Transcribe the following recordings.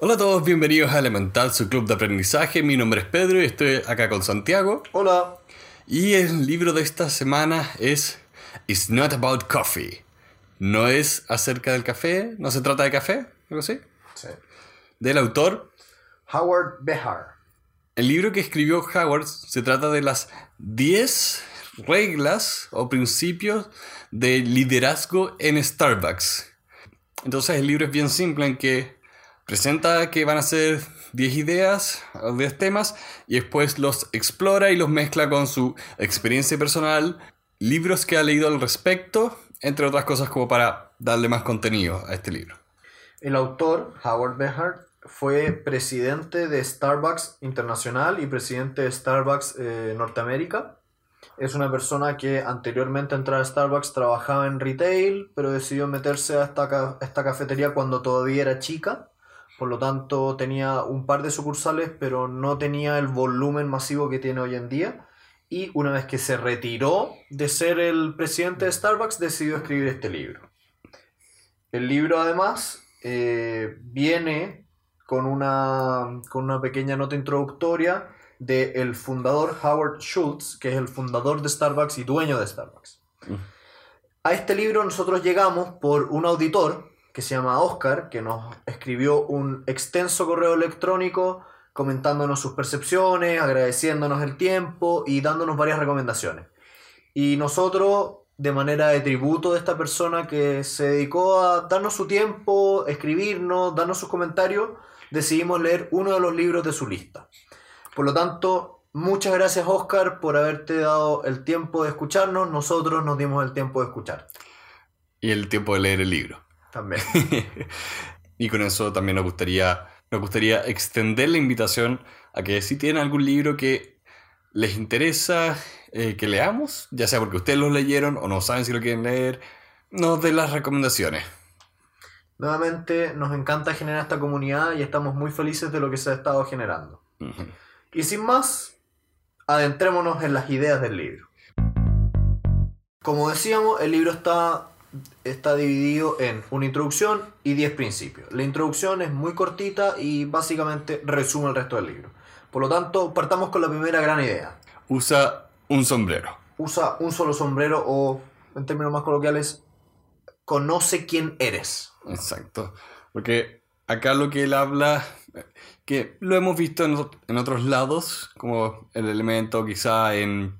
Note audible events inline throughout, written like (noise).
Hola a todos, bienvenidos a Elemental, su club de aprendizaje. Mi nombre es Pedro y estoy acá con Santiago. Hola. Y el libro de esta semana es It's Not About Coffee. No es acerca del café, no se trata de café, algo así. Sí. Del autor. Howard Behar. El libro que escribió Howard se trata de las 10 reglas o principios de liderazgo en Starbucks. Entonces el libro es bien simple en que presenta que van a ser 10 ideas, 10 temas, y después los explora y los mezcla con su experiencia personal, libros que ha leído al respecto, entre otras cosas como para darle más contenido a este libro. El autor, Howard Behar, fue presidente de Starbucks Internacional y presidente de Starbucks eh, Norteamérica. Es una persona que anteriormente a entrar a Starbucks trabajaba en retail, pero decidió meterse a esta, esta cafetería cuando todavía era chica por lo tanto, tenía un par de sucursales, pero no tenía el volumen masivo que tiene hoy en día. Y una vez que se retiró de ser el presidente de Starbucks, decidió escribir este libro. El libro, además, eh, viene con una, con una pequeña nota introductoria del el fundador Howard Schultz, que es el fundador de Starbucks y dueño de Starbucks. Mm. A este libro nosotros llegamos por un auditor que se llama Oscar, que nos escribió un extenso correo electrónico comentándonos sus percepciones, agradeciéndonos el tiempo y dándonos varias recomendaciones. Y nosotros, de manera de tributo de esta persona que se dedicó a darnos su tiempo, escribirnos, darnos sus comentarios, decidimos leer uno de los libros de su lista. Por lo tanto, muchas gracias Oscar por haberte dado el tiempo de escucharnos, nosotros nos dimos el tiempo de escuchar. Y el tiempo de leer el libro. También. (laughs) y con eso también nos gustaría, nos gustaría extender la invitación a que si tienen algún libro que les interesa eh, que leamos, ya sea porque ustedes lo leyeron o no saben si lo quieren leer, nos den las recomendaciones. Nuevamente, nos encanta generar esta comunidad y estamos muy felices de lo que se ha estado generando. Y sin más, adentrémonos en las ideas del libro. Como decíamos, el libro está está dividido en una introducción y 10 principios. La introducción es muy cortita y básicamente resume el resto del libro. Por lo tanto, partamos con la primera gran idea. Usa un sombrero. Usa un solo sombrero o, en términos más coloquiales, conoce quién eres. Exacto. Porque acá lo que él habla, que lo hemos visto en, en otros lados, como el elemento quizá en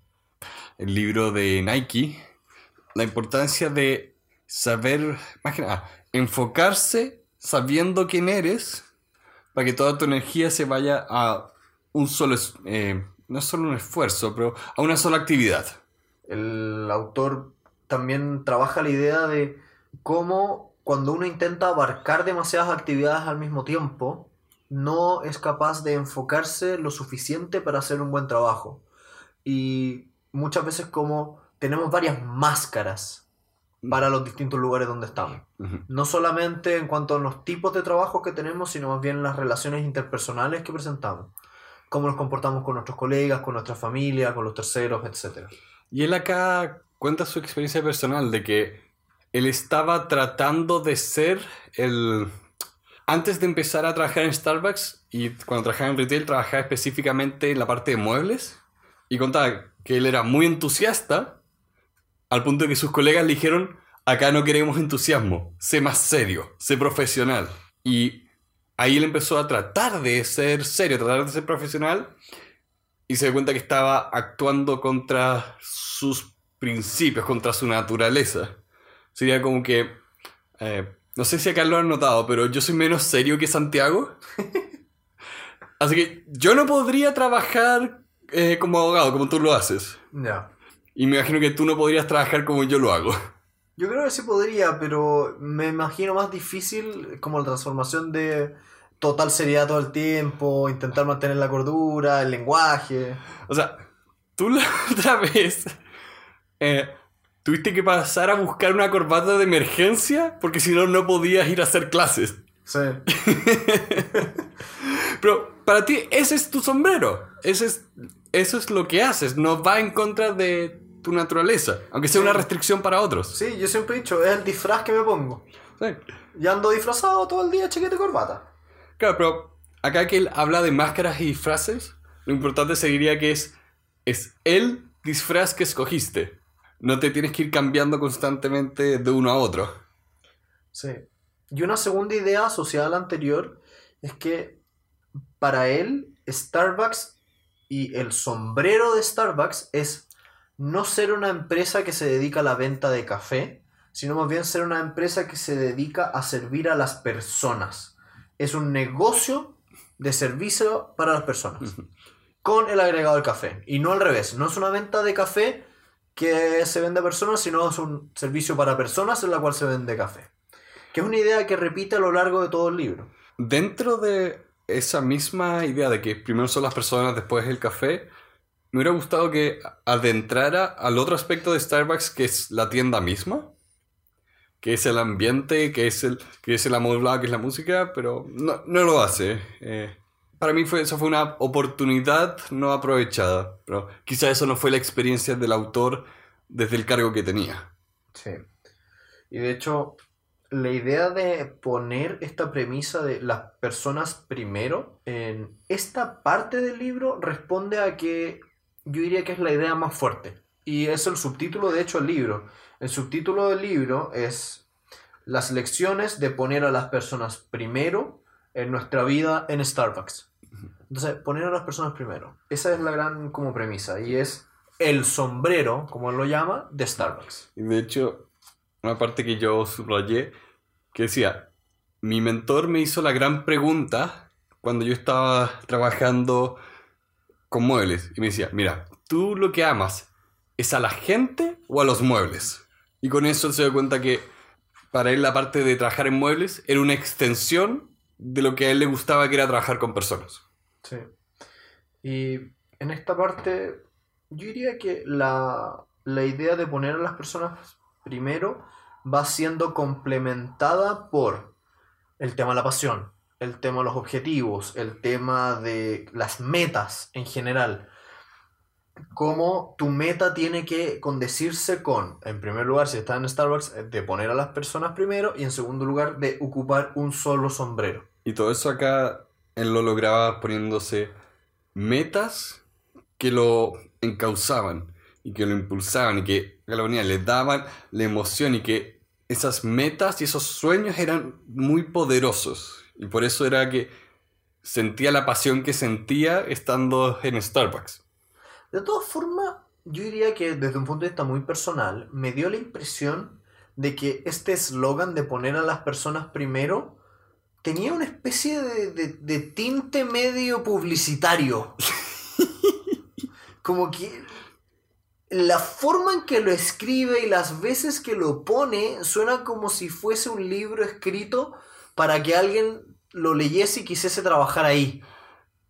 el libro de Nike, la importancia de saber, más que nada, enfocarse sabiendo quién eres para que toda tu energía se vaya a un solo, eh, no solo un esfuerzo, pero a una sola actividad. El autor también trabaja la idea de cómo cuando uno intenta abarcar demasiadas actividades al mismo tiempo, no es capaz de enfocarse lo suficiente para hacer un buen trabajo. Y muchas veces como tenemos varias máscaras para los distintos lugares donde estamos. No solamente en cuanto a los tipos de trabajo que tenemos, sino más bien las relaciones interpersonales que presentamos. Cómo nos comportamos con nuestros colegas, con nuestra familia, con los terceros, etc. Y él acá cuenta su experiencia personal de que él estaba tratando de ser el... Antes de empezar a trabajar en Starbucks y cuando trabajaba en retail, trabajaba específicamente en la parte de muebles y contaba que él era muy entusiasta al punto de que sus colegas le dijeron, acá no queremos entusiasmo, sé más serio, sé profesional. Y ahí él empezó a tratar de ser serio, tratar de ser profesional, y se dio cuenta que estaba actuando contra sus principios, contra su naturaleza. Sería como que, eh, no sé si acá lo han notado, pero yo soy menos serio que Santiago. (laughs) Así que yo no podría trabajar eh, como abogado, como tú lo haces. Ya. Y me imagino que tú no podrías trabajar como yo lo hago. Yo creo que sí podría, pero me imagino más difícil como la transformación de total seriedad todo el tiempo, intentar mantener la cordura, el lenguaje. O sea, tú la (laughs) otra vez eh, tuviste que pasar a buscar una corbata de emergencia porque si no, no podías ir a hacer clases. Sí. (laughs) Pero para ti, ese es tu sombrero. Ese es, eso es lo que haces. No va en contra de tu naturaleza, aunque sea una restricción para otros. Sí, yo siempre he dicho, es el disfraz que me pongo. Sí. Y ando disfrazado todo el día, chiquete y corbata. Claro, pero acá que él habla de máscaras y disfraces, lo importante sería que es, es el disfraz que escogiste. No te tienes que ir cambiando constantemente de uno a otro. Sí. Y una segunda idea asociada a la anterior es que para él Starbucks y el sombrero de Starbucks es no ser una empresa que se dedica a la venta de café, sino más bien ser una empresa que se dedica a servir a las personas. Es un negocio de servicio para las personas, con el agregado del café. Y no al revés, no es una venta de café que se vende a personas, sino es un servicio para personas en la cual se vende café. Que es una idea que repite a lo largo de todo el libro. Dentro de esa misma idea de que primero son las personas, después el café, me hubiera gustado que adentrara al otro aspecto de Starbucks, que es la tienda misma, que es el ambiente, que es el, que es el amueblado, que es la música, pero no, no lo hace. Eh, para mí fue, eso fue una oportunidad no aprovechada, pero quizá eso no fue la experiencia del autor desde el cargo que tenía. Sí. Y de hecho, la idea de poner esta premisa de las personas primero en esta parte del libro responde a que yo diría que es la idea más fuerte. Y es el subtítulo, de hecho, del libro. El subtítulo del libro es las lecciones de poner a las personas primero en nuestra vida en Starbucks. Entonces, poner a las personas primero. Esa es la gran como premisa. Y es el sombrero, como él lo llama, de Starbucks. Y de hecho, una parte que yo subrayé, que decía, mi mentor me hizo la gran pregunta cuando yo estaba trabajando con muebles. Y me decía, mira, tú lo que amas, ¿es a la gente o a los muebles? Y con eso se dio cuenta que para él la parte de trabajar en muebles era una extensión de lo que a él le gustaba que era trabajar con personas. Sí. Y en esta parte, yo diría que la, la idea de poner a las personas primero va siendo complementada por el tema de la pasión, el tema de los objetivos, el tema de las metas en general. Cómo tu meta tiene que condecirse con, en primer lugar, si estás en Starbucks, eh, de poner a las personas primero y en segundo lugar, de ocupar un solo sombrero. Y todo eso acá él lo lograba poniéndose metas que lo encauzaban y que lo impulsaban y que a la unidad le daban la emoción y que esas metas y esos sueños eran muy poderosos. Y por eso era que sentía la pasión que sentía estando en Starbucks. De todas formas, yo diría que desde un punto de vista muy personal, me dio la impresión de que este eslogan de poner a las personas primero tenía una especie de, de- de tinte medio publicitario. (laughs) Como que la forma en que lo escribe y las veces que lo pone suena como si fuese un libro escrito para que alguien lo leyese y quisiese trabajar ahí.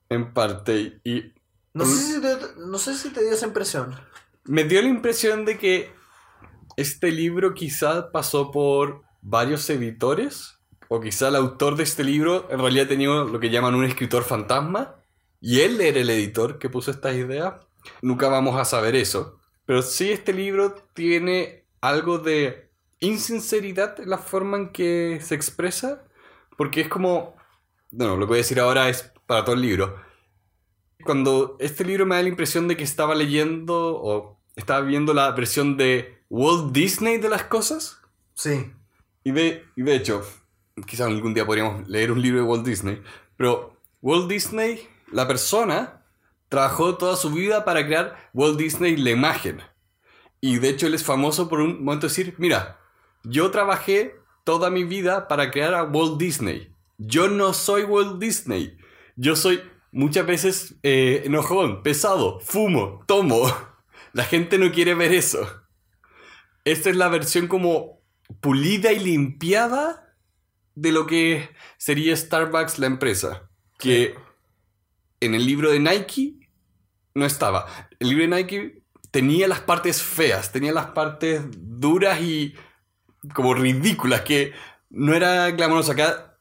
En parte. Y No sé si te, no sé si te dio esa impresión. me dio la impresión de que este libro quizá pasó por varios editores. O quizá el autor de este libro en realidad tenía lo que llaman un escritor fantasma. Y él era el editor que puso estas ideas. Nunca vamos a saber eso. Pero sí este libro tiene algo de insinceridad en la forma en que se expresa. Porque es como... Bueno, lo que voy a decir ahora es para todo el libro. Cuando este libro me da la impresión de que estaba leyendo o estaba viendo la versión de Walt Disney de las cosas. Sí. Y de, y de hecho, quizás algún día podríamos leer un libro de Walt Disney. Pero Walt Disney, la persona, trabajó toda su vida para crear Walt Disney la imagen. Y de hecho él es famoso por un momento decir, mira, yo trabajé toda mi vida para crear a Walt Disney. Yo no soy Walt Disney. Yo soy muchas veces eh, enojón, pesado, fumo, tomo. (laughs) La gente no quiere ver eso. Esta es la versión como pulida y limpiada de lo que sería Starbucks la empresa. Que en el libro de Nike no estaba. El libro de Nike tenía las partes feas, tenía las partes duras y como ridículas, que no era glamoroso. Acá,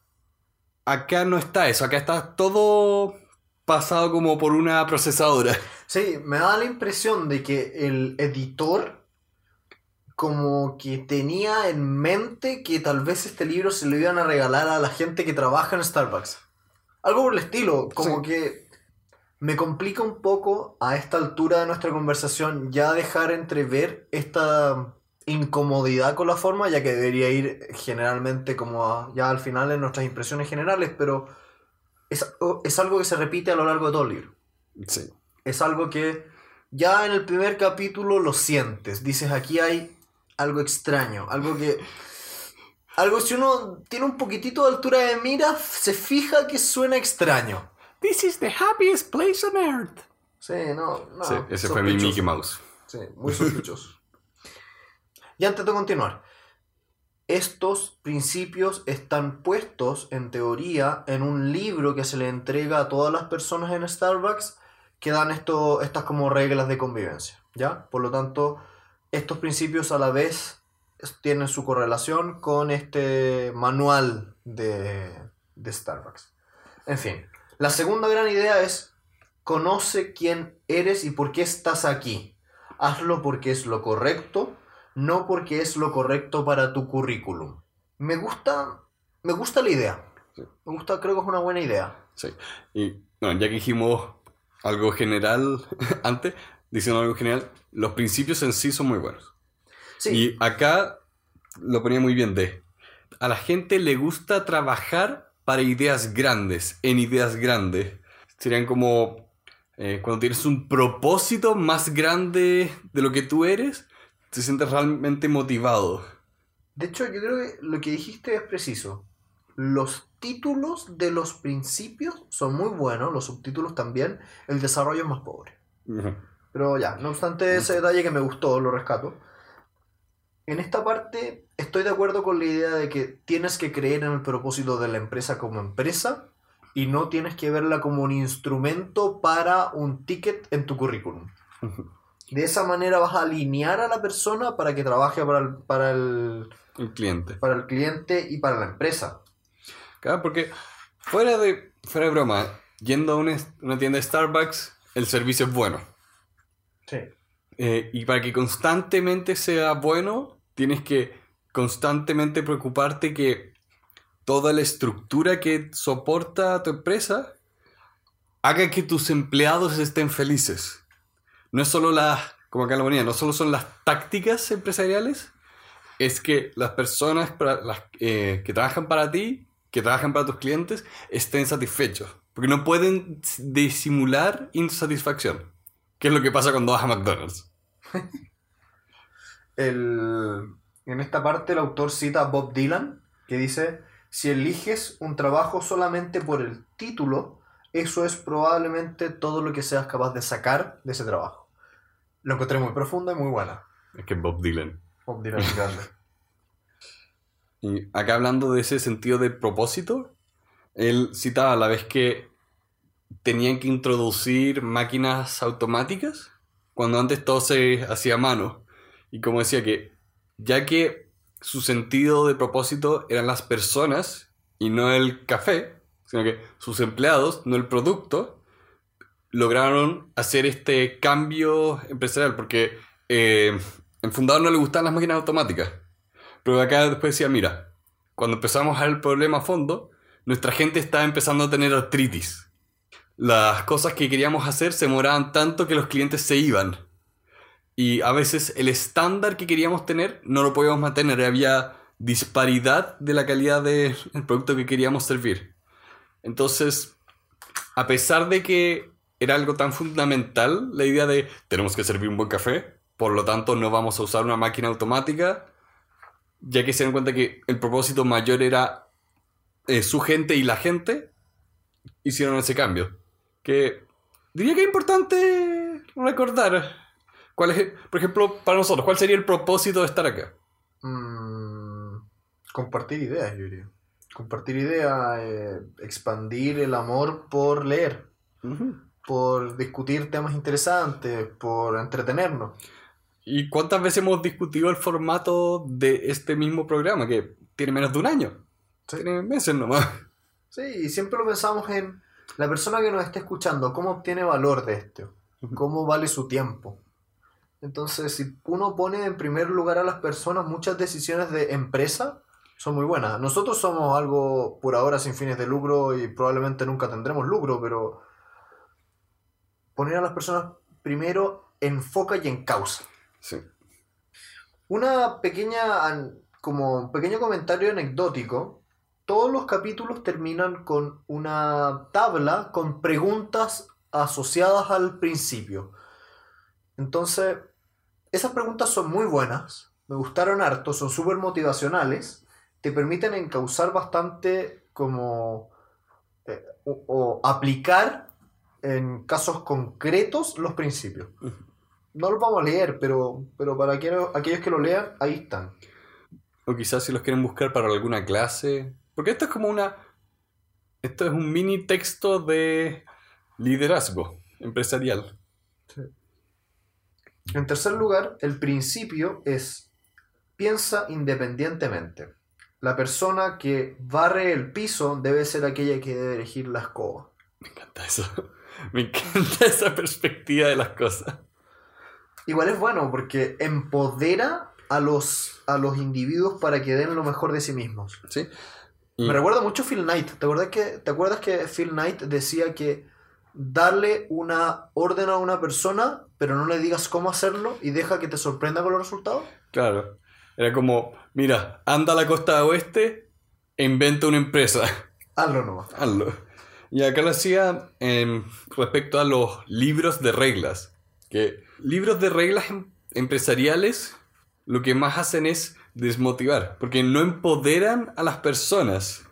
acá no está eso, acá está todo pasado como por una procesadora. Sí, me da la impresión de que el editor como que tenía en mente que tal vez este libro se lo iban a regalar a la gente que trabaja en Starbucks. Algo por el estilo, como Sí. que me complica un poco a esta altura de nuestra conversación ya dejar entrever esta incomodidad con la forma, ya que debería ir generalmente como a- ya al final en nuestras impresiones generales, pero es, es algo que se repite a lo largo de todo el libro. Sí. Es algo que ya en el primer capítulo lo sientes, dices aquí hay algo extraño, algo que... Algo si uno tiene un poquitito de altura de mira, se fija que suena extraño. This is the happiest place on earth. Sí, no, no. sí, ese fue mi. Mickey Mouse. Sí, muy sospechoso. Y antes de continuar, estos principios están puestos en teoría en un libro que se le entrega a todas las personas en Starbucks que dan estas como reglas de convivencia, ¿ya? Por lo tanto, estos principios a la vez tienen su correlación con este manual de, de Starbucks. En fin, la segunda gran idea es conoce quién eres y por qué estás aquí. Hazlo porque es lo correcto, no porque es lo correcto para tu currículum. Me gusta, me gusta la idea. Sí. Me gusta, creo que es una buena idea. Sí. Y bueno, ya que dijimos algo general (laughs) antes, diciendo algo general, los principios en sí son muy buenos. Sí, Y acá lo ponía muy bien de, a la gente le gusta trabajar para ideas grandes, en ideas grandes. Serían como eh, cuando tienes un propósito más grande de lo que tú eres, te sientes realmente motivado. de hecho yo creo que lo que dijiste es preciso. Los títulos de los principios son muy buenos, los subtítulos también, el desarrollo es más pobre. Pero ya, no obstante ese detalle que me gustó, lo rescato. En esta parte estoy de acuerdo con la idea de que tienes que creer en el propósito de la empresa como empresa y no tienes que verla como un instrumento para un ticket en tu currículum. De esa manera vas a alinear a la persona para que trabaje para el, para el, El cliente. para el cliente y para la empresa. Claro, porque fuera de, fuera de broma, yendo a una, una tienda de Starbucks, el servicio es bueno. Sí. Eh, y para que constantemente sea bueno, tienes que constantemente preocuparte que toda la estructura que soporta tu empresa haga que tus empleados estén felices. No es solo las, como acá la ponía, no solo son las tácticas empresariales, es que las personas eh, que trabajan para ti, que trabajan para tus clientes, estén satisfechos. Porque no pueden disimular insatisfacción. ¿Qué es lo que pasa cuando vas a McDonald's? (laughs) El- en esta parte el autor cita a Bob Dylan, que dice, si eliges un trabajo solamente por el título, eso es probablemente todo lo que seas capaz de sacar de ese trabajo. Lo encontré muy profundo y muy buena. Es que Bob Dylan. Bob Dylan es grande. (laughs) Y acá hablando de ese sentido de propósito, él citaba a la vez que tenían que introducir máquinas automáticas, cuando antes todo se hacía a mano. Y como decía que, ya que su sentido de propósito eran las personas y no el café, sino que sus empleados, no el producto, lograron hacer este cambio empresarial, porque eh, en Fundador no le gustaban las máquinas automáticas. Pero acá después decía, mira, cuando empezamos a ver el problema a fondo, nuestra gente estaba empezando a tener artritis. Las cosas que queríamos hacer se demoraban tanto que los clientes se iban. Y a veces el estándar que queríamos tener no lo podíamos mantener. Había disparidad de la calidad del producto que queríamos servir. Entonces, a pesar de que era algo tan fundamental, la idea de tenemos que servir un buen café, por lo tanto no vamos a usar una máquina automática, ya que se dan cuenta que el propósito mayor era eh, su gente y la gente, hicieron ese cambio. Que diría que es importante recordar. ¿Cuál es, por ejemplo, para nosotros, cuál sería el propósito de estar acá? Mm, compartir ideas, yo diría. Compartir ideas, eh, expandir el amor por leer, por discutir temas interesantes, por entretenernos. ¿Y cuántas veces hemos discutido el formato de este mismo programa que tiene menos de un año? Sí. Tiene meses nomás. Sí, y siempre lo pensamos en la persona que nos está escuchando, cómo obtiene valor de esto, cómo vale su tiempo. Entonces, si uno pone en primer lugar a las personas, muchas decisiones de empresa son muy buenas. Nosotros somos algo por ahora sin fines de lucro y probablemente nunca tendremos lucro, pero poner a las personas primero enfoca y en causa. Sí. Una pequeña, como un pequeño comentario anecdótico, todos los capítulos terminan con una tabla con preguntas asociadas al principio. Entonces, esas preguntas son muy buenas, me gustaron harto, son súper motivacionales, te permiten encauzar bastante como eh, o, o aplicar en casos concretos los principios. No los vamos a leer, pero, pero para aquellos, aquellos que lo lean, ahí están. O quizás si los quieren buscar para alguna clase. Porque esto es como una. Esto es un mini texto de liderazgo empresarial. En tercer lugar, el principio es piensa independientemente. La persona que barre el piso debe ser aquella que debe elegir la escoba. Me encanta eso. Me encanta (laughs) esa perspectiva de las cosas. Igual es bueno porque empodera a los, a los individuos para que den lo mejor de sí mismos. ¿Sí? Y- Me recuerda mucho Phil Knight. ¿Te acuerdas que, ¿Te acuerdas que Phil Knight decía que darle una orden a una persona, pero no le digas cómo hacerlo y deja que te sorprenda con los resultados? Claro. Era como, mira, anda a la costa oeste e inventa una empresa. Hazlo nomás. Hazlo. Y acá lo hacía em, respecto a los libros de reglas. Que libros de reglas em- empresariales lo que más hacen es desmotivar, porque no empoderan a las personas.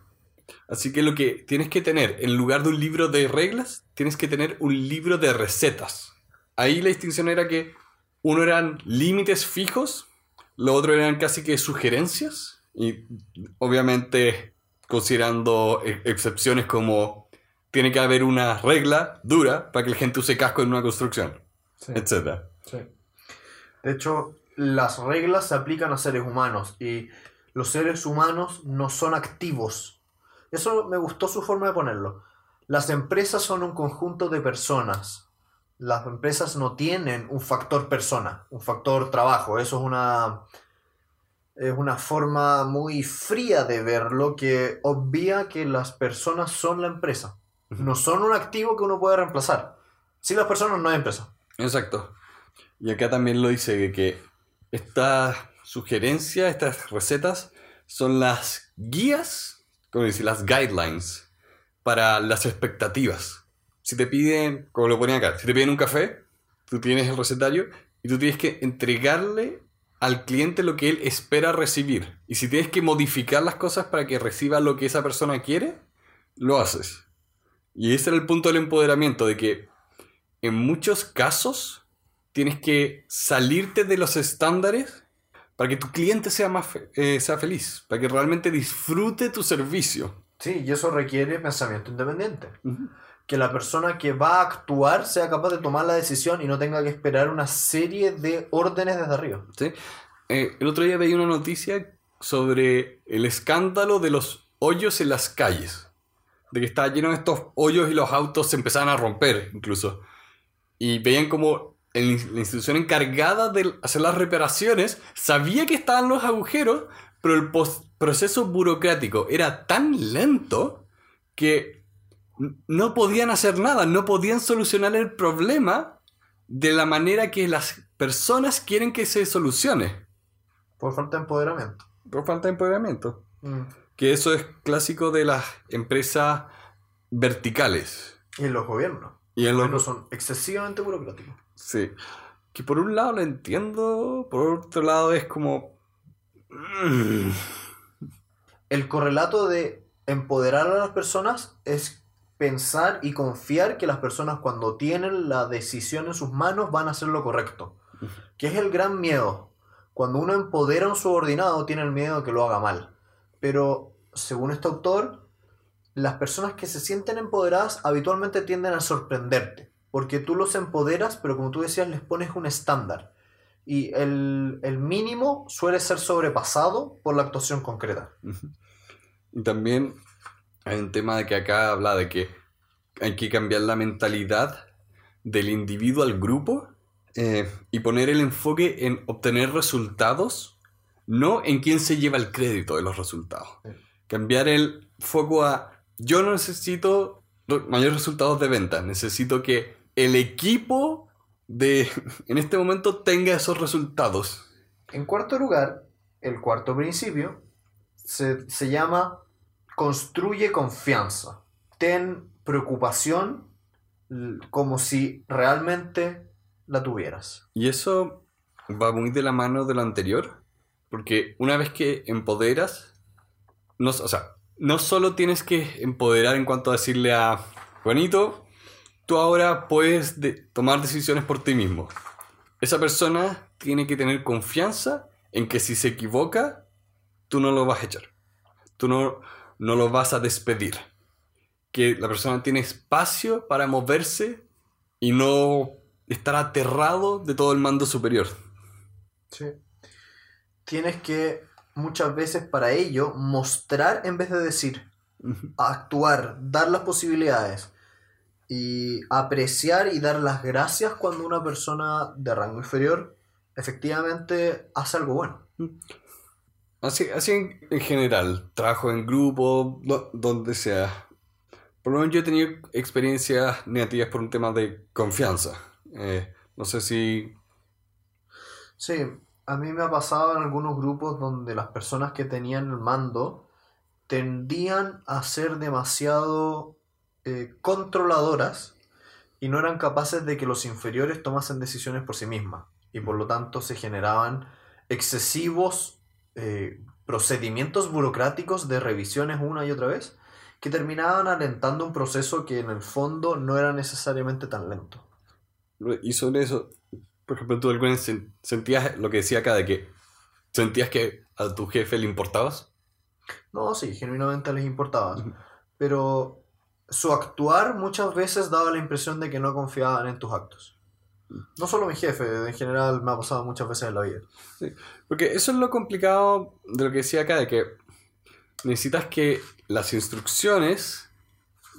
Así que lo que tienes que tener, en lugar de un libro de reglas, tienes que tener un libro de recetas. Ahí la distinción era que uno eran límites fijos, lo otro eran casi que sugerencias, y obviamente considerando e- excepciones como tiene que haber una regla dura para que la gente use casco en una construcción, etc. Sí. De hecho, las reglas se aplican a seres humanos y los seres humanos no son activos. Eso me gustó su forma de ponerlo. Las empresas son un conjunto de personas. Las empresas no tienen un factor persona, un factor trabajo. Eso es una, es una forma muy fría de verlo que obvia que las personas son la empresa. No son un activo que uno puede reemplazar. Sin las personas no hay empresa. Exacto. Y acá también lo dice que estas sugerencias, estas recetas, son las guías, como dice, las guidelines para las expectativas. Si te piden, como lo ponía acá, si te piden un café, tú tienes el recetario y tú tienes que entregarle al cliente lo que él espera recibir. Y si tienes que modificar las cosas para que reciba lo que esa persona quiere, lo haces. Y ese era el punto del empoderamiento, de que en muchos casos tienes que salirte de los estándares para que tu cliente sea, más fe- eh, sea feliz, para que realmente disfrute tu servicio. Sí, y eso requiere pensamiento independiente. Que la persona que va a actuar sea capaz de tomar la decisión y no tenga que esperar una serie de órdenes desde arriba. ¿sí? Eh, el otro día veía una noticia sobre el escándalo de los hoyos en las calles. De que estaba lleno de estos hoyos y los autos se empezaban a romper incluso. Y veían como el- la institución encargada de hacer las reparaciones sabía que estaban los agujeros, pero el proceso burocrático era tan lento que no podían hacer nada, no podían solucionar el problema de la manera que las personas quieren que se solucione. Por falta de empoderamiento. Por falta de empoderamiento. Mm. Que eso es clásico de las empresas verticales. Y en los gobiernos. Y en Los gobiernos son excesivamente burocráticos. Sí. Que por un lado lo entiendo, por otro lado es como... mm, El correlato de empoderar a las personas es pensar y confiar que las personas cuando tienen la decisión en sus manos van a hacer lo correcto. Que es el gran miedo. Cuando uno empodera a un subordinado tiene el miedo de que lo haga mal. Pero según este autor, las personas que se sienten empoderadas habitualmente tienden a sorprenderte. Porque tú los empoderas, pero como tú decías, les pones un estándar. Y el, el mínimo suele ser sobrepasado por la actuación concreta. Y también hay un tema de que acá habla de que hay que cambiar la mentalidad del individuo al grupo eh, y poner el enfoque en obtener resultados no en quién se lleva el crédito de los resultados. Cambiar el foco a yo no necesito mayores resultados de venta, necesito que el equipo de (laughs) en este momento tenga esos resultados. En cuarto lugar, el cuarto principio se, se llama construye confianza. Ten preocupación como si realmente la tuvieras. Y eso va muy de la mano de lo anterior, porque una vez que empoderas, no, o sea, no solo tienes que empoderar en cuanto a decirle a Juanito, tú ahora puedes de- tomar decisiones por ti mismo. Esa persona tiene que tener confianza en que si se equivoca, tú no lo vas a echar. Tú no, no lo vas a despedir. Que la persona tiene espacio para moverse y no estar aterrado de todo el mando superior. Sí. Tienes que muchas veces para ello mostrar en vez de decir, actuar, dar las posibilidades y apreciar y dar las gracias cuando una persona de rango inferior efectivamente hace algo bueno. Así, así en, en general, trabajo en grupo, do- donde sea. Por lo menos yo he tenido experiencias negativas por un tema de confianza. Eh, no sé si... Sí, a mí me ha pasado en algunos grupos donde las personas que tenían el mando tendían a ser demasiado eh, controladoras y no eran capaces de que los inferiores tomasen decisiones por sí mismas. Y por lo tanto se generaban excesivos eh, procedimimientos burocráticos de revisiones una y otra vez que terminaban alentando un proceso que en el fondo no era necesariamente tan lento. Y sobre eso, por ejemplo, tú alguna vez sentías lo que decía acá de que sentías que a tu jefe le importabas. No, sí, genuinamente les importaba. Ujú. Pero su actuar muchas veces daba la impresión de que no confiaban en tus actos. No solo mi jefe, en general me ha pasado muchas veces en la vida. Porque eso es lo complicado de lo que decía acá, de que necesitas que las instrucciones,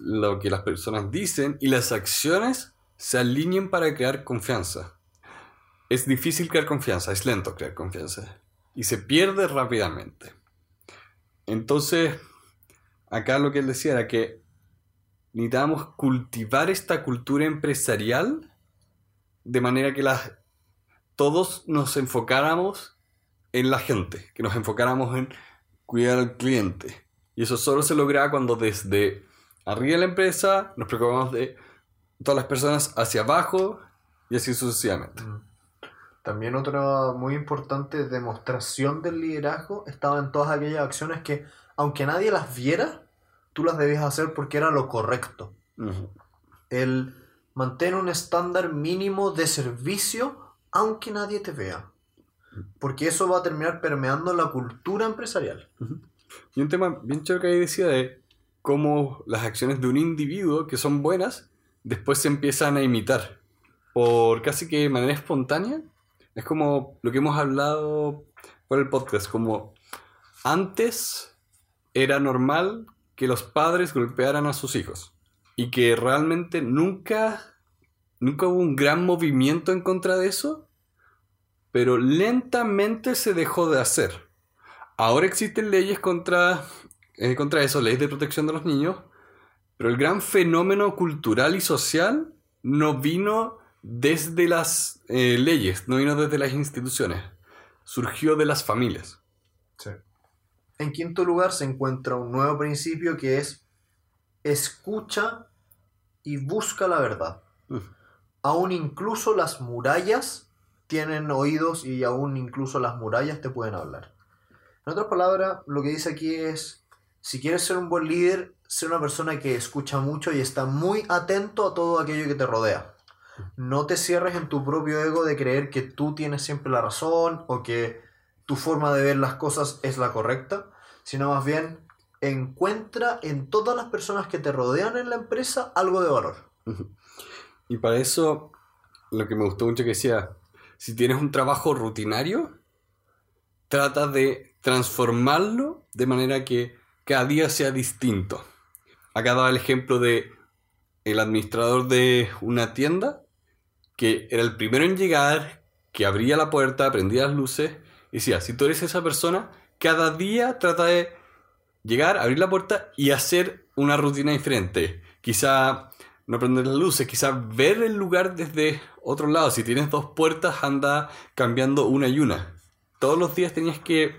lo que las personas dicen y las acciones se alineen para crear confianza. Es difícil crear confianza, es lento crear confianza. Y se pierde rápidamente. Entonces, acá lo que él decía era que necesitábamos cultivar esta cultura empresarial de manera que todos nos enfocáramos en la gente, que nos enfocáramos en cuidar al cliente. Y eso solo se logra cuando desde arriba de la empresa nos preocupamos de todas las personas hacia abajo y así sucesivamente. También otra muy importante demostración del liderazgo estaba en todas aquellas acciones que, aunque nadie las viera, tú las debías hacer porque era lo correcto. El mantener un estándar mínimo de servicio aunque nadie te vea. Porque eso va a terminar permeando la cultura empresarial. Y un tema bien chévere que ahí decía de cómo las acciones de un individuo que son buenas después se empiezan a imitar por casi que de manera espontánea. Es como lo que hemos hablado por el podcast, como antes era normal que los padres golpearan a sus hijos y que realmente nunca nunca hubo un gran movimiento en contra de eso, pero lentamente se dejó de hacer. Ahora existen leyes contra, eh, contra eso, leyes de protección de los niños, pero el gran fenómeno cultural y social no vino desde las eh, leyes, no vino desde las instituciones, surgió de las familias. En quinto lugar se encuentra un nuevo principio que es escucha y busca la verdad. Uf. Aún incluso las murallas tienen oídos y aún incluso las murallas te pueden hablar. En otras palabras, lo que dice aquí es, si quieres ser un buen líder, ser una persona que escucha mucho y está muy atento a todo aquello que te rodea. No te cierres en tu propio ego de creer que tú tienes siempre la razón o que tu forma de ver las cosas es la correcta, sino más bien encuentra en todas las personas que te rodean en la empresa algo de valor. (laughs) Y para eso, lo que me gustó mucho que decía, si tienes un trabajo rutinario, trata de transformarlo de manera que cada día sea distinto. Acá daba el ejemplo de el administrador de una tienda, que era el primero en llegar, que abría la puerta, prendía las luces Y decía, si tú eres esa persona, cada día trata de llegar, abrir la puerta y hacer una rutina diferente. Quizá no prender las luces, quizá ver el lugar desde otro lado. Si tienes dos puertas, anda cambiando una y una. Todos los días tenías que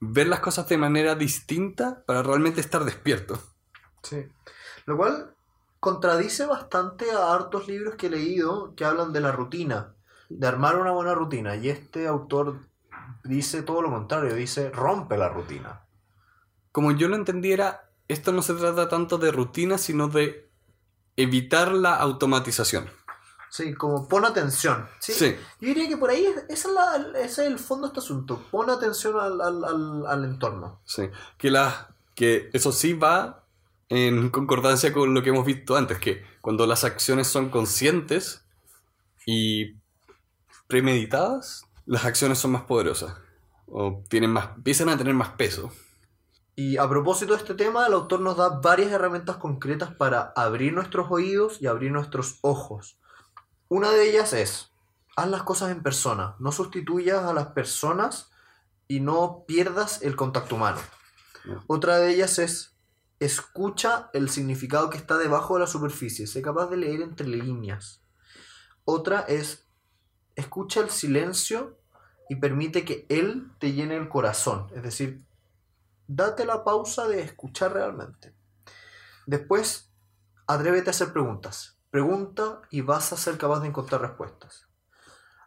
ver las cosas de manera distinta para realmente estar despierto. Sí. Lo cual contradice bastante a hartos libros que he leído que hablan de la rutina, de armar una buena rutina. Y este autor dice todo lo contrario, dice rompe la rutina. Como yo lo entendiera, esto no se trata tanto de rutina, sino de evitar la automatización. Sí, como pon atención. ¿sí? Sí. Yo diría que por ahí es- esa es la- ese es el fondo de este asunto. Pon atención al, al- al- al entorno. Sí, que, la, que eso sí va en concordancia con lo que hemos visto antes, que cuando las acciones son conscientes y premeditadas, las acciones son más poderosas o tienen más, empiezan a tener más peso. Y a propósito de este tema, el autor nos da varias herramientas concretas para abrir nuestros oídos y abrir nuestros ojos. Una de ellas es, haz las cosas en persona, no sustituyas a las personas y no pierdas el contacto humano. No. Otra de ellas es, escucha el significado que está debajo de la superficie, sé capaz de leer entre líneas. Otra es, escucha el silencio y permite que él te llene el corazón, es decir, date la pausa de escuchar realmente. Después, atrévete a hacer preguntas. Pregunta y vas a ser capaz de encontrar respuestas.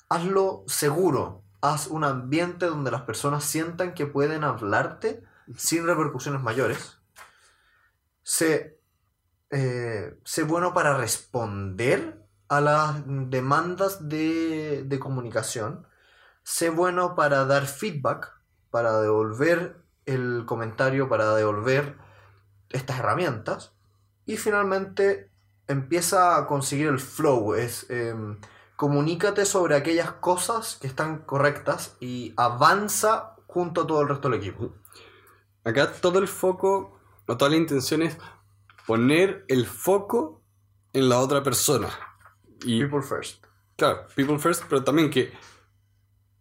Hazlo seguro. Haz un ambiente donde las personas sientan que pueden hablarte sin repercusiones mayores. Sé, eh, bueno para responder a las demandas de, de comunicación. Sé bueno para dar feedback, para devolver el comentario, para devolver estas herramientas. Y finalmente empieza a conseguir el flow. Es em, comunícate sobre aquellas cosas que están correctas y avanza junto a todo el resto del equipo. Acá todo el foco, o toda la intención es poner el foco en la otra persona. Y People first. Claro, people first, pero también que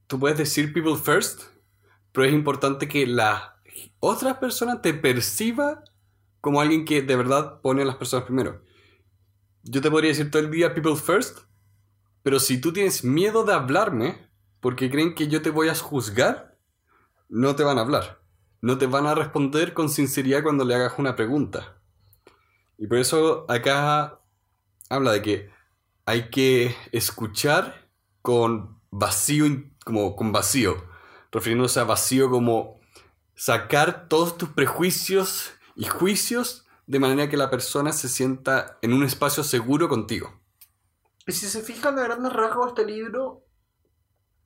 tú puedes decir people first, pero es importante que la otra persona te perciba como alguien que de verdad pone a las personas primero. Yo te podría decir todo el día people first, pero si tú tienes miedo de hablarme porque creen que yo te voy a juzgar, no te van a hablar. No te van a responder con sinceridad cuando le hagas una pregunta. Y por eso acá habla de que hay que escuchar con vacío, como con vacío, refiriéndose a vacío como sacar todos tus prejuicios y juicios de manera que la persona se sienta en un espacio seguro contigo. Y si se fijan a grandes rasgos, este libro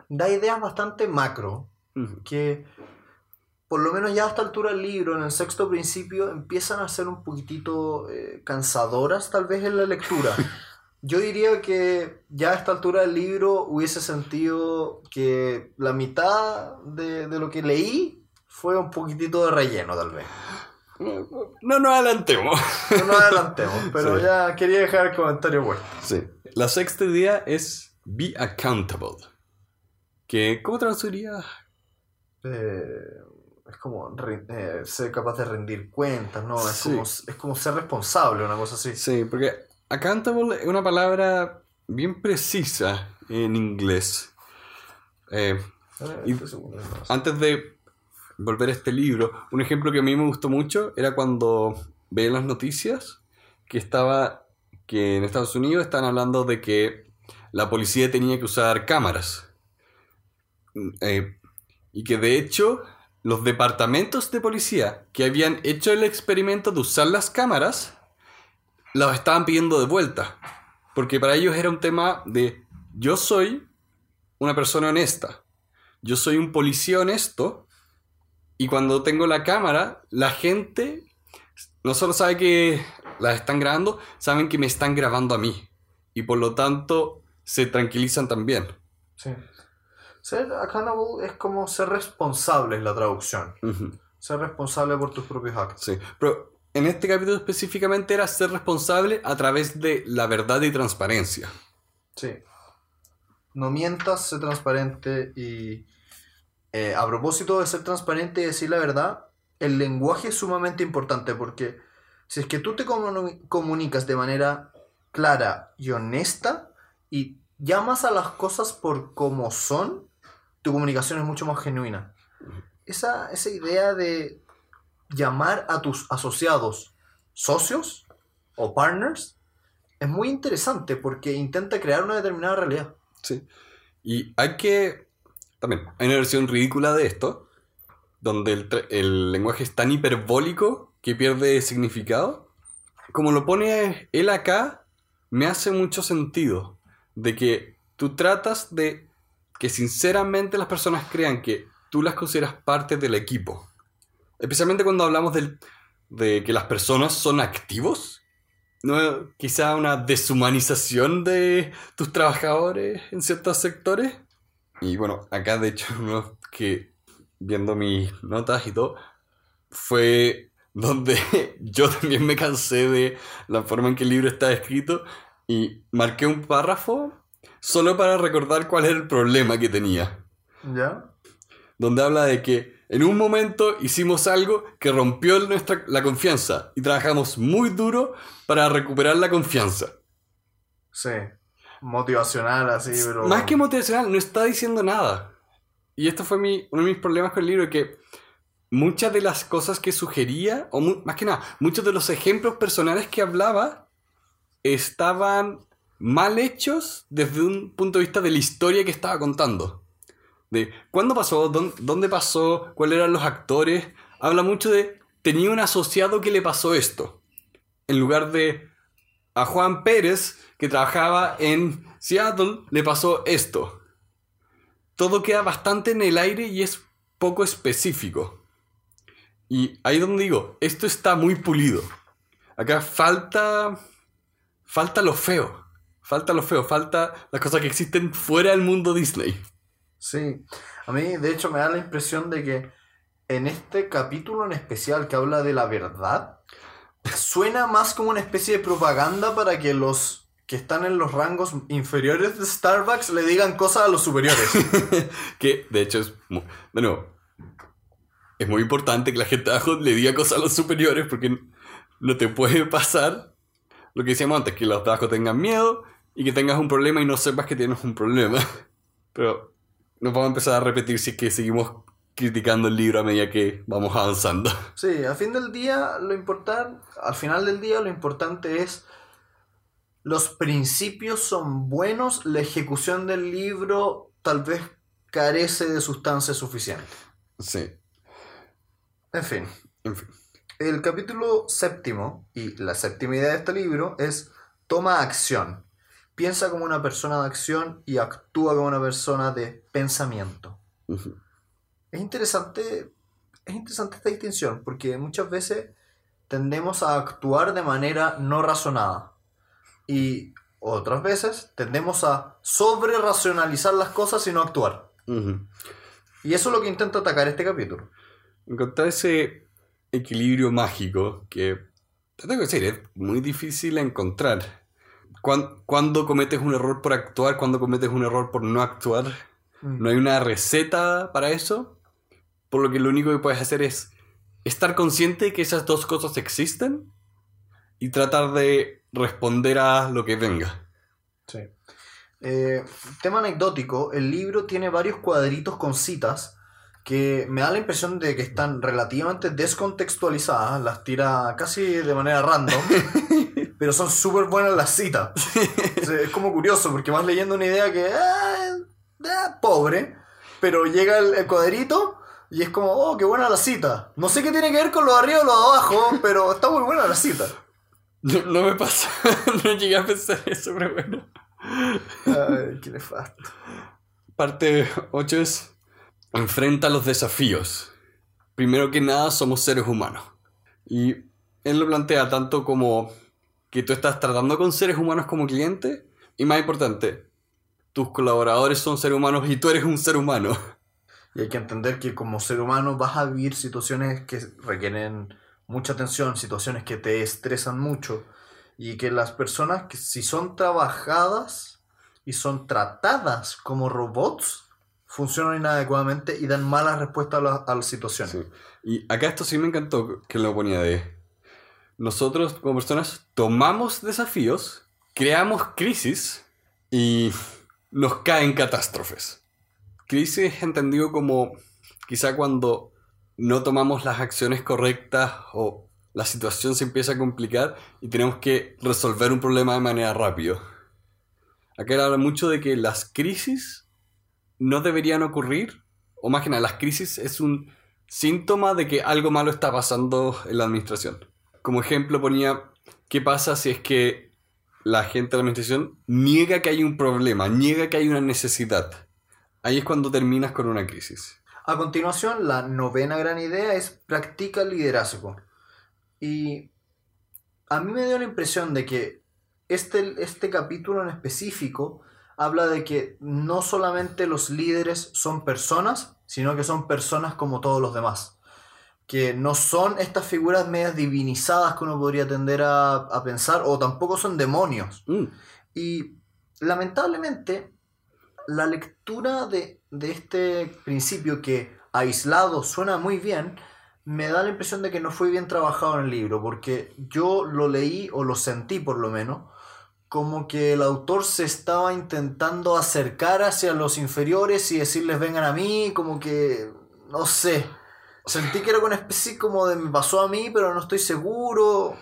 da ideas bastante macro, que por lo menos ya a esta altura del libro, en el sexto principio, empiezan a ser un poquitito eh, cansadoras tal vez en la lectura. (laughs) Yo diría que ya a esta altura del libro hubiese sentido que la mitad de, de lo que leí fue un poquitito de relleno tal vez. No nos adelantemos. No nos adelantemos, (laughs) pero Sí. ya quería dejar el comentario puesto. Sí. La sexta idea es be accountable. Que, ¿Cómo traduciría? Eh, es como eh, ser capaz de rendir cuentas, ¿no? Es, Sí. como, es como ser responsable, una cosa así. Sí, porque accountable es una palabra bien precisa en inglés. Eh, Eh, Y- sé. antes de volver a este libro, un ejemplo que a mí me gustó mucho era cuando veía las noticias que estaba que en Estados Unidos están hablando de que la policía tenía que usar cámaras. Eh, y que de hecho los departamentos de policía que habían hecho el experimento de usar las cámaras los estaban pidiendo de vuelta. Porque para ellos era un tema de yo soy una persona honesta. Yo soy un policía honesto y cuando tengo la cámara, la gente no solo sabe que las están grabando, saben que me están grabando a mí. Y por lo tanto se tranquilizan también. Sí. Ser accountable es como ser responsable, es la traducción. Ser responsable por tus propios actos. Sí. Pero en este capítulo específicamente era ser responsable a través de la verdad y transparencia. Sí. No mientas, sé transparente y eh, a propósito de ser transparente y decir la verdad, el lenguaje es sumamente importante porque si es que tú te comu- comunicas de manera clara y honesta y llamas a las cosas por como son, tu comunicación es mucho más genuina. Esa, esa idea de llamar a tus asociados socios o partners es muy interesante porque intenta crear una determinada realidad. Sí. Y hay que. También, hay una versión ridícula de esto, donde el, el lenguaje es tan hiperbólico que pierde significado. Como lo pone él acá, me hace mucho sentido. De que tú tratas de que sinceramente las personas crean que tú las consideras parte del equipo. Especialmente cuando hablamos del- de que las personas son activos. ¿No? Quizá una deshumanización de tus trabajadores en ciertos sectores. Y bueno, acá de hecho, (laughs) uno que viendo mis notas y todo, fue donde (laughs) yo también me cansé de la forma en que el libro está escrito y marqué un párrafo solo para recordar cuál era el problema que tenía. ¿Ya? Donde habla de que en un momento hicimos algo que rompió nuestra, la confianza y trabajamos muy duro para recuperar la confianza. Sí. Motivacional así, pero... Más que motivacional, no está diciendo nada. Y esto fue mi, uno de mis problemas con el libro, que muchas de las cosas que sugería, o mu- más que nada, muchos de los ejemplos personales que hablaba, estaban mal hechos desde un punto de vista de la historia que estaba contando. De cuándo pasó, dónde, pasó, cuáles eran los actores. Habla mucho de, tenía un asociado que le pasó esto. En lugar de, a Juan Pérez, que trabajaba en Seattle, le pasó esto. Todo queda bastante en el aire y es poco específico. Y ahí donde digo, esto está muy pulido. Acá falta. Falta lo feo. Falta lo feo. Falta las cosas que existen fuera del mundo Disney. Sí, a mí de hecho me da la impresión de que en este capítulo en especial que habla de la verdad, suena más como una especie de propaganda para que los que están en los rangos inferiores de Starbucks le digan cosas a los superiores. (laughs) que de hecho es. mu- De nuevo, es muy importante que la gente de abajo le diga cosas a los superiores porque no te puede pasar lo que decíamos antes, que los de abajo tengan miedo y que tengas un problema y no sepas que tienes un problema. Pero nos vamos a empezar a repetir si es que seguimos criticando el libro a medida que vamos avanzando. Sí, al fin del día lo importante, al final del día lo importante es los principios son buenos, la ejecución del libro tal vez carece de sustancia suficiente. Sí, En fin, en fin. El capítulo séptimo y la séptima idea de este libro es toma acción. Piensa como una persona de acción y actúa como una persona de pensamiento. Ujú. Es interesante, es interesante esta distinción porque muchas veces tendemos a actuar de manera no razonada y otras veces tendemos a sobre racionalizar las cosas y no actuar. Ujú. Y eso es lo que intenta atacar este capítulo. encontrar ese equilibrio mágico que, te tengo que decir, es muy difícil encontrar. Cuan- Cuando cometes un error por actuar, cuando cometes un error por no actuar, no hay una receta para eso. Por lo que lo único que puedes hacer es estar consciente de que esas dos cosas existen y tratar de responder a lo que venga. Sí. Eh, tema anecdótico, el libro tiene varios cuadritos con citas que me da la impresión de que están relativamente descontextualizadas, las tira casi de manera random, (laughs) pero son súper buenas las citas. (laughs) O sea, es como curioso porque vas leyendo una idea que ah, ah, pobre, pero llega el, el cuadrito y es como, oh, qué buena la cita. No sé qué tiene que ver con lo de arriba o lo de abajo, pero está muy buena la cita. No, no me pasa, (laughs) no llegué a pensar eso, pero bueno. Ay, qué nefasto. Parte 8 es enfrenta los desafíos. Primero que nada, somos seres humanos. Y él lo plantea tanto como que tú estás tratando con seres humanos como cliente y más importante, tus colaboradores son seres humanos y tú eres un ser humano. Y hay que entender que como ser humano vas a vivir situaciones que requieren mucha atención, situaciones que te estresan mucho. Y que las personas que si son trabajadas y son tratadas como robots, funcionan inadecuadamente y dan malas respuestas a, la- a las situaciones. Sí. Y acá esto sí me encantó que lo ponía de... Nosotros como personas tomamos desafíos, creamos crisis y nos caen catástrofes. Crisis es entendido como quizá cuando no tomamos las acciones correctas o la situación se empieza a complicar y tenemos que resolver un problema de manera rápida. Acá habla mucho de que las crisis no deberían ocurrir, o más que nada, las crisis es un síntoma de que algo malo está pasando en la administración. Como ejemplo ponía, ¿qué pasa si es que la gente de la administración niega que hay un problema, niega que hay una necesidad? Ahí es cuando terminas con una crisis. A continuación, la novena gran idea es practica liderazgo. Y a mí me dio la impresión de que este, este capítulo en específico habla de que no solamente los líderes son personas, sino que son personas como todos los demás. Que no son estas figuras medias divinizadas que uno podría tender a, a pensar, o tampoco son demonios. Mm, Y lamentablemente, la lectura de, de este principio que aislado suena muy bien, me da la impresión de que no fue bien trabajado en el libro, porque yo lo leí, o lo sentí por lo menos, como que el autor se estaba intentando acercar hacia los inferiores y decirles vengan a mí, como que, no sé, sentí que era una especie como de me pasó a mí, pero no estoy seguro.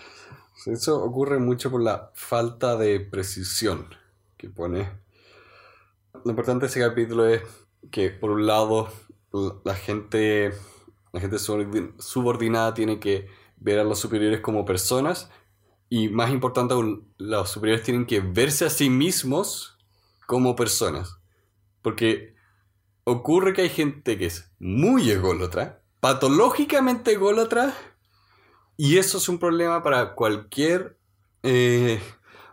Eso ocurre mucho por la falta de precisión que pone. Lo importante de ese capítulo es que, por un lado, la gente, la gente subordi- subordinada tiene que ver a los superiores como personas y, más importante aún, los superiores tienen que verse a sí mismos como personas. Porque ocurre que hay gente que es muy ególatra, patológicamente ególatra, y eso es un problema para cualquier eh,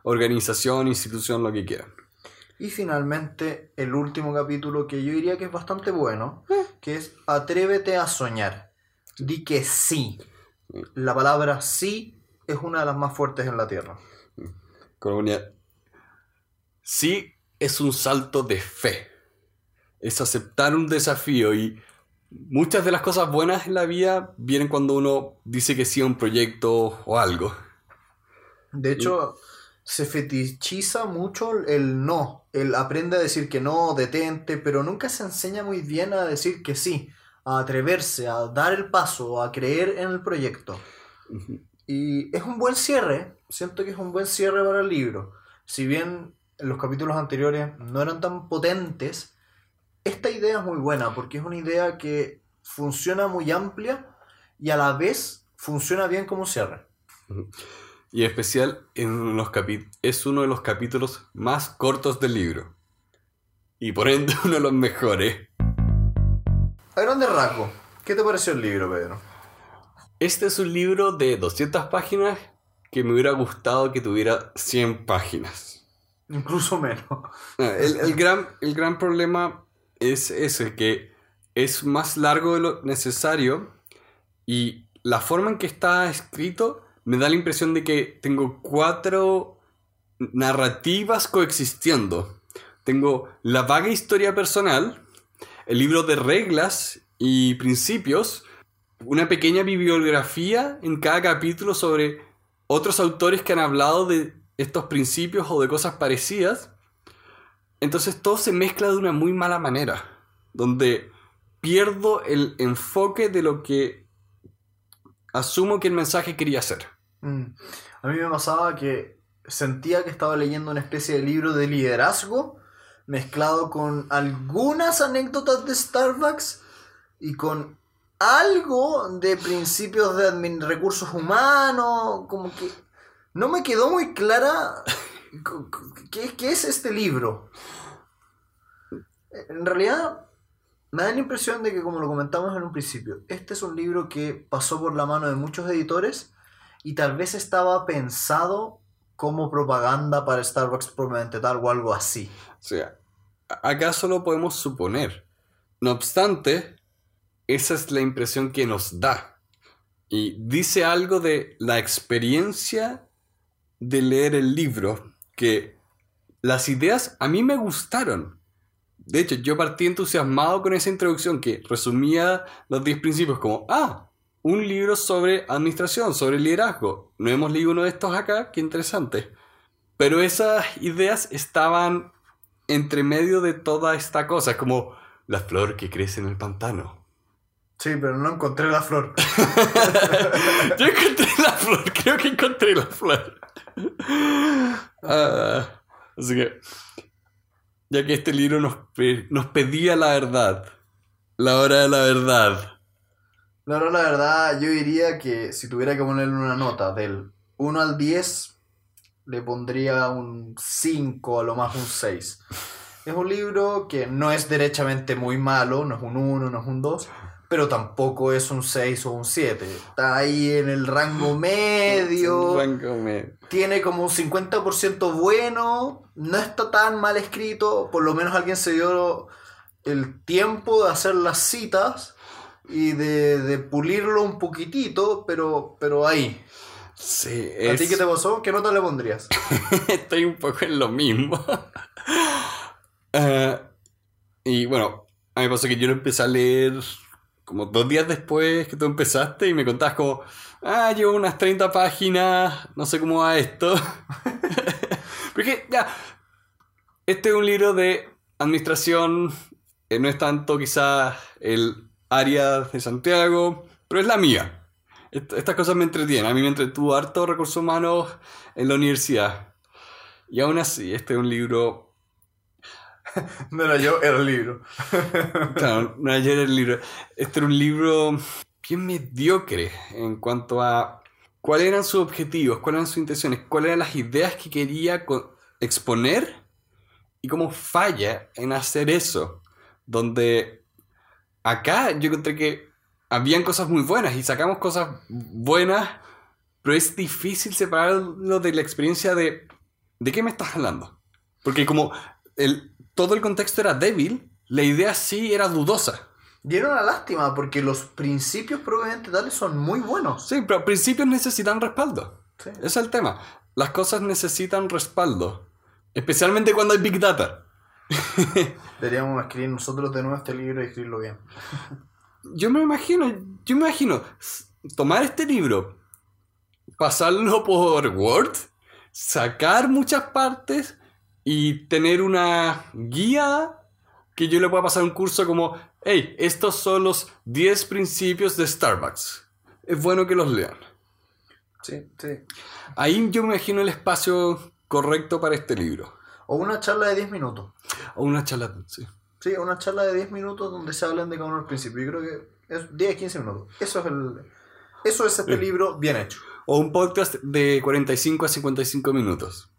organización, institución, lo que quieran. Y finalmente, el último capítulo que yo diría que es bastante bueno, que es Atrévete a soñar. Di que sí. La palabra sí es una de las más fuertes en la Tierra. Comunidad. Sí, es un salto de fe. Es aceptar un desafío y muchas de las cosas buenas en la vida vienen cuando uno dice que sí a un proyecto o algo. De hecho, se fetichiza mucho el no. El aprende a decir que no, detente, pero nunca se enseña muy bien a decir que sí, a atreverse, a dar el paso, a creer en el proyecto. Y es un buen cierre, siento que es un buen cierre para el libro. Si bien los capítulos anteriores no eran tan potentes, esta idea es muy buena porque es una idea que funciona muy amplia y a la vez funciona bien como cierre. Y en especial en los capi- es uno de los capítulos más cortos del libro. Y por ende (laughs) uno de los mejores. A grandes rasgos, ¿qué te pareció el libro, Pedro? Este es un libro de 200 páginas que me hubiera gustado que tuviera 100 páginas. Incluso menos. Ah, El, el gran, el gran problema es ese, que es más largo de lo necesario y la forma en que está escrito me da la impresión de que tengo cuatro narrativas coexistiendo. Tengo la vaga historia personal, el libro de reglas y principios, una pequeña bibliografía en cada capítulo sobre otros autores que han hablado de estos principios o de cosas parecidas. Entonces todo se mezcla de una muy mala manera, donde pierdo el enfoque de lo que asumo que el mensaje quería ser. Mm. A mí me pasaba que sentía que estaba leyendo una especie de libro de liderazgo mezclado con algunas anécdotas de Starbucks y con algo de principios de recursos humanos, como que no me quedó muy clara qué, es este libro. En realidad, me da la impresión de que, como lo comentamos en un principio, este es un libro que pasó por la mano de muchos editores y tal vez estaba pensado como propaganda para Starbucks propiamente tal o algo así. O sea, acá solo podemos suponer. No obstante, esa es la impresión que nos da. Y dice algo de la experiencia de leer el libro, que las ideas a mí me gustaron. de hecho, yo partí entusiasmado con esa introducción que resumía los 10 principios como, ah, un libro sobre administración, sobre liderazgo. No hemos leído uno de estos acá, qué interesante. Pero esas ideas estaban entre medio de toda esta cosa, como la flor que crece en el pantano. Sí, pero no encontré la flor. (laughs) Yo encontré la flor, creo que encontré la flor. Ah, así que, ya que este libro nos, nos pedía la verdad, la hora de la verdad. La hora de la verdad, yo diría que si tuviera que ponerle una nota del 1 al 10, le pondría un 5, a lo más un 6. Es un libro que no es derechamente muy malo, no es un 1, no es un 2, pero tampoco es un 6 o un 7. Está ahí en el rango (laughs) medio. Rango medio. Tiene como un 50% bueno, no está tan mal escrito, por lo menos alguien se dio el tiempo de hacer las citas y de, de pulirlo un poquitito, pero, pero ahí. Sí, ¿A ti qué te pasó? ¿Qué nota le pondrías? (laughs) Estoy un poco en lo mismo. Ah, (laughs) y bueno, a mí me pasó que yo lo empecé a leer como dos días después que tú empezaste y me contabas como, ah, llevo unas 30 páginas, no sé cómo va esto. (laughs) Porque ya, este es un libro de administración, eh, no es tanto quizás el área de Santiago, pero es la mía. Estas cosas me entretienen. A mí me entretuvo harto recursos humanos en la universidad. Y aún así, este es un libro. No era yo, era el libro. (laughs) claro, no era yo, era el libro. Este era un libro bien mediocre en cuanto a cuáles eran sus objetivos, cuáles eran sus intenciones, cuáles eran las ideas que quería exponer y cómo falla en hacer eso. Donde acá yo encontré que habían cosas muy buenas y sacamos cosas buenas, pero es difícil separarlo de la experiencia de ¿de qué me estás hablando? Porque como el, todo el contexto era débil, la idea sí era dudosa. Y era una lástima, porque los principios probablemente tales son muy buenos. Sí, pero principios necesitan respaldo. Ese es el tema. Las cosas necesitan respaldo. Especialmente cuando hay Big Data. (laughs) Deberíamos escribir nosotros de nuevo este libro y escribirlo bien. yo me imagino, yo me imagino tomar este libro, pasarlo por Word, sacar muchas partes y tener una guía que yo le pueda pasar un curso como, hey, estos son los 10 principios de Starbucks. Es bueno que los lean. Sí, sí. Ahí yo me imagino el espacio correcto para este libro. O una charla de 10 minutos. O una charla, sí. Sí, una charla de 10 minutos donde se hablan de cada uno al principio. Yo creo que es 10, 15 minutos. Eso es el eso es este libro bien hecho. O un podcast de 45 a 55 minutos.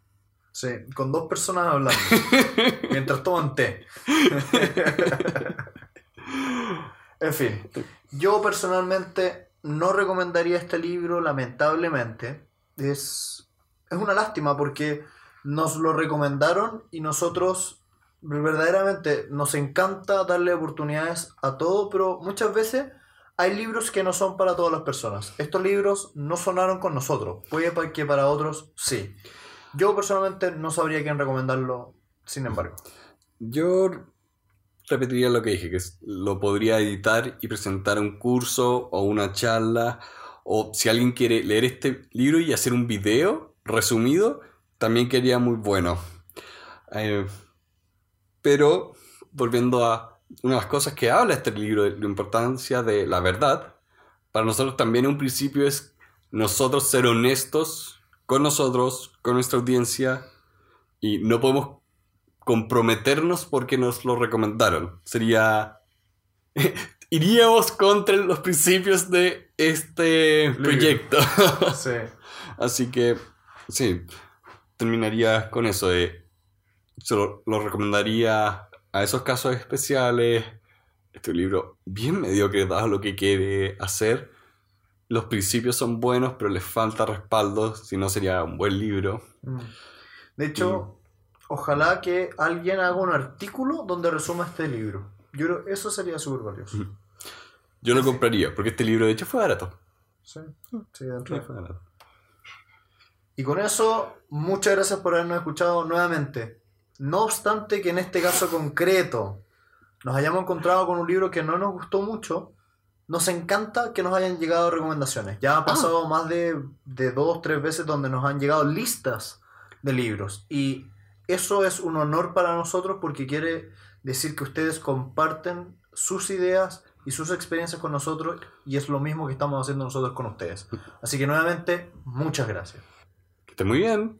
Sí, con dos personas hablando. (laughs) mientras toman té. (laughs) en fin, yo personalmente no recomendaría este libro, lamentablemente. Es, es una lástima porque nos lo recomendaron y nosotros verdaderamente nos encanta darle oportunidades a todo, pero muchas veces hay libros que no son para todas las personas. Estos libros no sonaron con nosotros, puede que para otros sí. Yo personalmente no sabría quién recomendarlo, sin embargo. Yo repetiría lo que dije, que lo podría editar y presentar un curso o una charla, o si alguien quiere leer este libro y hacer un video resumido, también quería muy bueno. Eh, pero, volviendo a una de las cosas que habla este libro, de la importancia de la verdad, para nosotros también un principio es nosotros ser honestos con nosotros, con nuestra audiencia, y no podemos comprometernos porque nos lo recomendaron. Sería... (laughs) Iríamos contra los principios de este proyecto. (laughs) Sí. Así que, sí, terminaría con eso de se lo, recomendaría a esos casos especiales. Este libro bien mediocre dado lo que quiere hacer. Los principios son buenos, pero les falta respaldo, si no sería un buen libro. Mm. De hecho, ojalá que alguien haga un artículo donde resuma este libro. Yo creo eso sería súper valioso. Yo lo compraría, porque este libro de hecho fue barato. Sí, sí, dentro fue barato. Y con eso, muchas gracias por habernos escuchado nuevamente. No obstante que en este caso concreto nos hayamos encontrado con un libro que no nos gustó mucho, nos encanta que nos hayan llegado recomendaciones. Ya ha pasado más de, de dos, tres veces donde nos han llegado listas de libros. Y eso es un honor para nosotros porque quiere decir que ustedes comparten sus ideas y sus experiencias con nosotros y es lo mismo que estamos haciendo nosotros con ustedes. Así que nuevamente, muchas gracias. Que esté muy bien.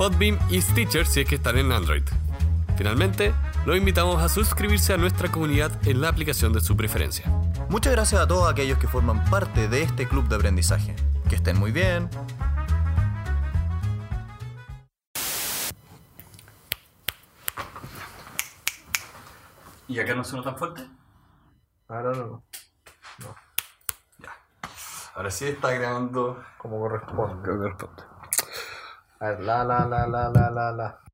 Podbeam y Stitcher si es que están en Android. Finalmente, los invitamos a suscribirse a nuestra comunidad en la aplicación de su preferencia. Muchas gracias a todos aquellos que forman parte de este club de aprendizaje. Que estén muy bien. ¿Y acá no suena tan fuerte? Ahora no, Ahora sí está grabando como corresponde. como corresponde. A ver, la, la, la, la, la, la, la.